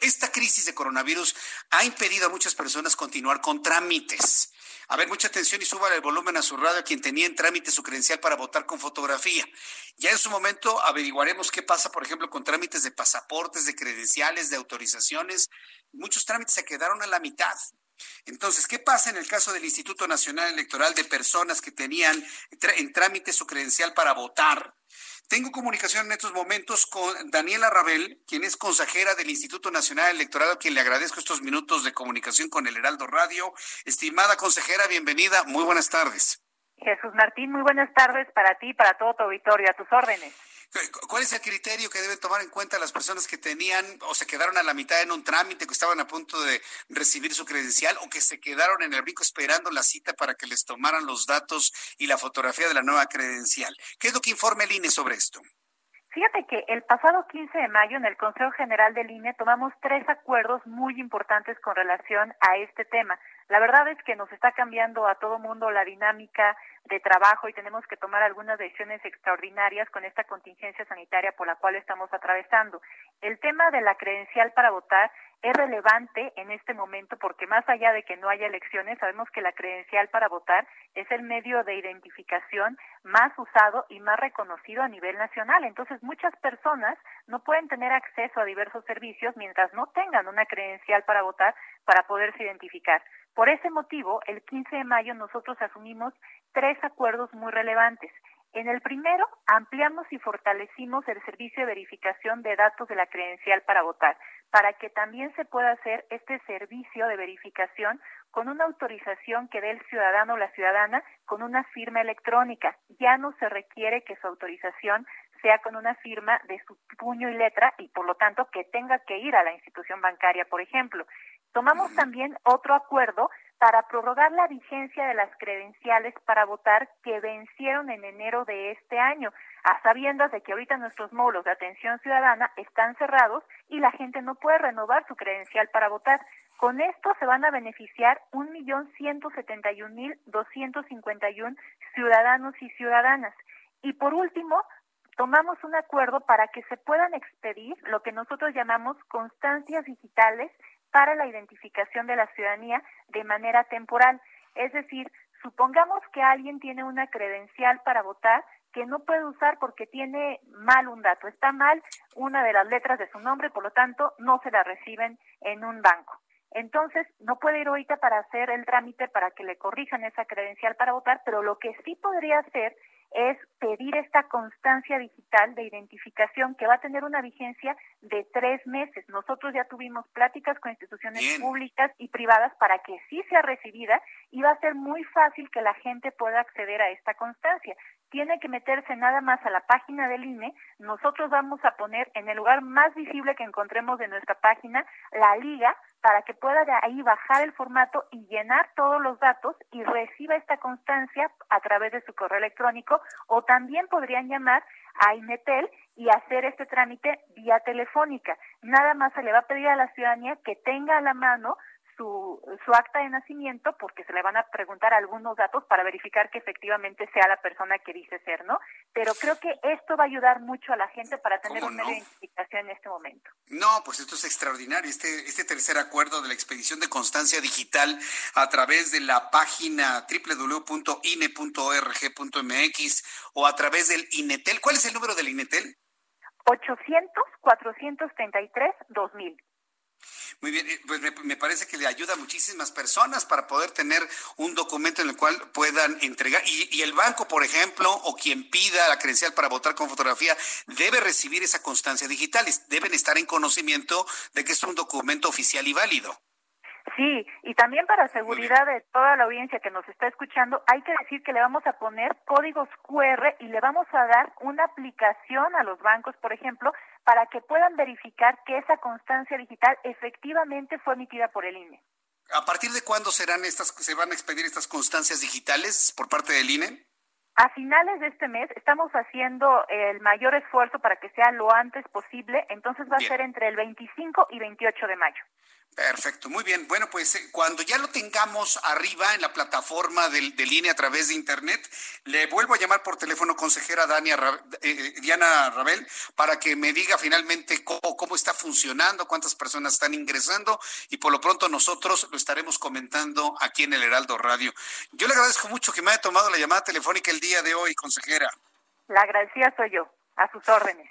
Esta crisis de coronavirus ha impedido a muchas personas continuar con trámites. A ver, mucha atención y suba el volumen a su radio a quien tenía en trámite su credencial para votar con fotografía. Ya en su momento averiguaremos qué pasa, por ejemplo, con trámites de pasaportes, de credenciales, de autorizaciones. Muchos trámites se quedaron a la mitad. Entonces, ¿qué pasa en el caso del Instituto Nacional Electoral de personas que tenían en trámite su credencial para votar? Tengo comunicación en estos momentos con Daniela Rabel, quien es consejera del Instituto Nacional Electoral, a quien le agradezco estos minutos de comunicación con el Heraldo Radio. Estimada consejera, bienvenida. Muy buenas tardes. Jesús Martín, muy buenas tardes para ti para todo tu auditorio. A tus órdenes. ¿Cuál es el criterio que deben tomar en cuenta las personas que tenían o se quedaron a la mitad en un trámite, que estaban a punto de recibir su credencial o que se quedaron en el brinco esperando la cita para que les tomaran los datos y la fotografía de la nueva credencial? ¿Qué es lo que informa el INE sobre esto? Fíjate que el pasado 15 de mayo en el Consejo General del INE tomamos tres acuerdos muy importantes con relación a este tema. La verdad es que nos está cambiando a todo mundo la dinámica de trabajo y tenemos que tomar algunas decisiones extraordinarias con esta contingencia sanitaria por la cual estamos atravesando. El tema de la credencial para votar es relevante en este momento porque más allá de que no haya elecciones, sabemos que la credencial para votar es el medio de identificación más usado y más reconocido a nivel nacional. Entonces, muchas personas no pueden tener acceso a diversos servicios mientras no tengan una credencial para votar para poderse identificar. Por ese motivo, el 15 de mayo nosotros asumimos tres acuerdos muy relevantes. En el primero, ampliamos y fortalecimos el servicio de verificación de datos de la credencial para votar, para que también se pueda hacer este servicio de verificación con una autorización que dé el ciudadano o la ciudadana con una firma electrónica. Ya no se requiere que su autorización sea con una firma de su puño y letra y por lo tanto que tenga que ir a la institución bancaria, por ejemplo. Tomamos también otro acuerdo para prorrogar la vigencia de las credenciales para votar que vencieron en enero de este año, a sabiendas de que ahorita nuestros módulos de atención ciudadana están cerrados y la gente no puede renovar su credencial para votar. Con esto se van a beneficiar 1.171.251 ciudadanos y ciudadanas. Y por último, tomamos un acuerdo para que se puedan expedir lo que nosotros llamamos constancias digitales para la identificación de la ciudadanía de manera temporal. Es decir, supongamos que alguien tiene una credencial para votar que no puede usar porque tiene mal un dato, está mal una de las letras de su nombre, por lo tanto no se la reciben en un banco. Entonces, no puede ir ahorita para hacer el trámite para que le corrijan esa credencial para votar, pero lo que sí podría hacer es pedir esta constancia digital de identificación que va a tener una vigencia de tres meses. Nosotros ya tuvimos pláticas con instituciones públicas y privadas para que sí sea recibida y va a ser muy fácil que la gente pueda acceder a esta constancia. Tiene que meterse nada más a la página del INE. Nosotros vamos a poner en el lugar más visible que encontremos de nuestra página la liga para que pueda de ahí bajar el formato y llenar todos los datos y reciba esta constancia a través de su correo electrónico o también podrían llamar a Inetel y hacer este trámite vía telefónica. Nada más se le va a pedir a la ciudadanía que tenga a la mano su, su acta de nacimiento porque se le van a preguntar algunos datos para verificar que efectivamente sea la persona que dice ser, ¿no? Pero creo que esto va a ayudar mucho a la gente para tener una identificación en este momento. No, pues esto es extraordinario, este, este tercer acuerdo de la expedición de constancia digital a través de la página www.ine.org.mx o a través del INETEL. ¿Cuál es el número del INETEL? 800-433-2000. Muy bien, eh, pues me, parece que le ayuda a muchísimas personas para poder tener un documento en el cual puedan entregar. Y, el banco, por ejemplo, o quien pida la credencial para votar con fotografía, debe recibir esa constancia digital. Deben estar en conocimiento de que es un documento oficial y válido. Sí, y también para seguridad de toda la audiencia que nos está escuchando, hay que decir que le vamos a poner códigos QR y le vamos a dar una aplicación a los bancos, por ejemplo, para que puedan verificar que esa constancia digital efectivamente fue emitida por el INE. ¿A partir de cuándo serán estas, se van a expedir estas constancias digitales por parte del INE? A finales de este mes estamos haciendo el mayor esfuerzo para que sea lo antes posible, entonces va a ser entre el 25 y 28 de mayo. Perfecto, muy bien. Bueno, pues eh, cuando ya lo tengamos arriba en la plataforma de, de, línea a través de Internet, le vuelvo a llamar por teléfono consejera Dania, eh, eh, Diana Rabel para que me diga finalmente cómo, cómo, está funcionando, cuántas personas están ingresando y por lo pronto nosotros lo estaremos comentando aquí en el Heraldo Radio. Yo le agradezco mucho que me haya tomado la llamada telefónica el día de hoy, consejera. La agradecida soy yo, a sus órdenes.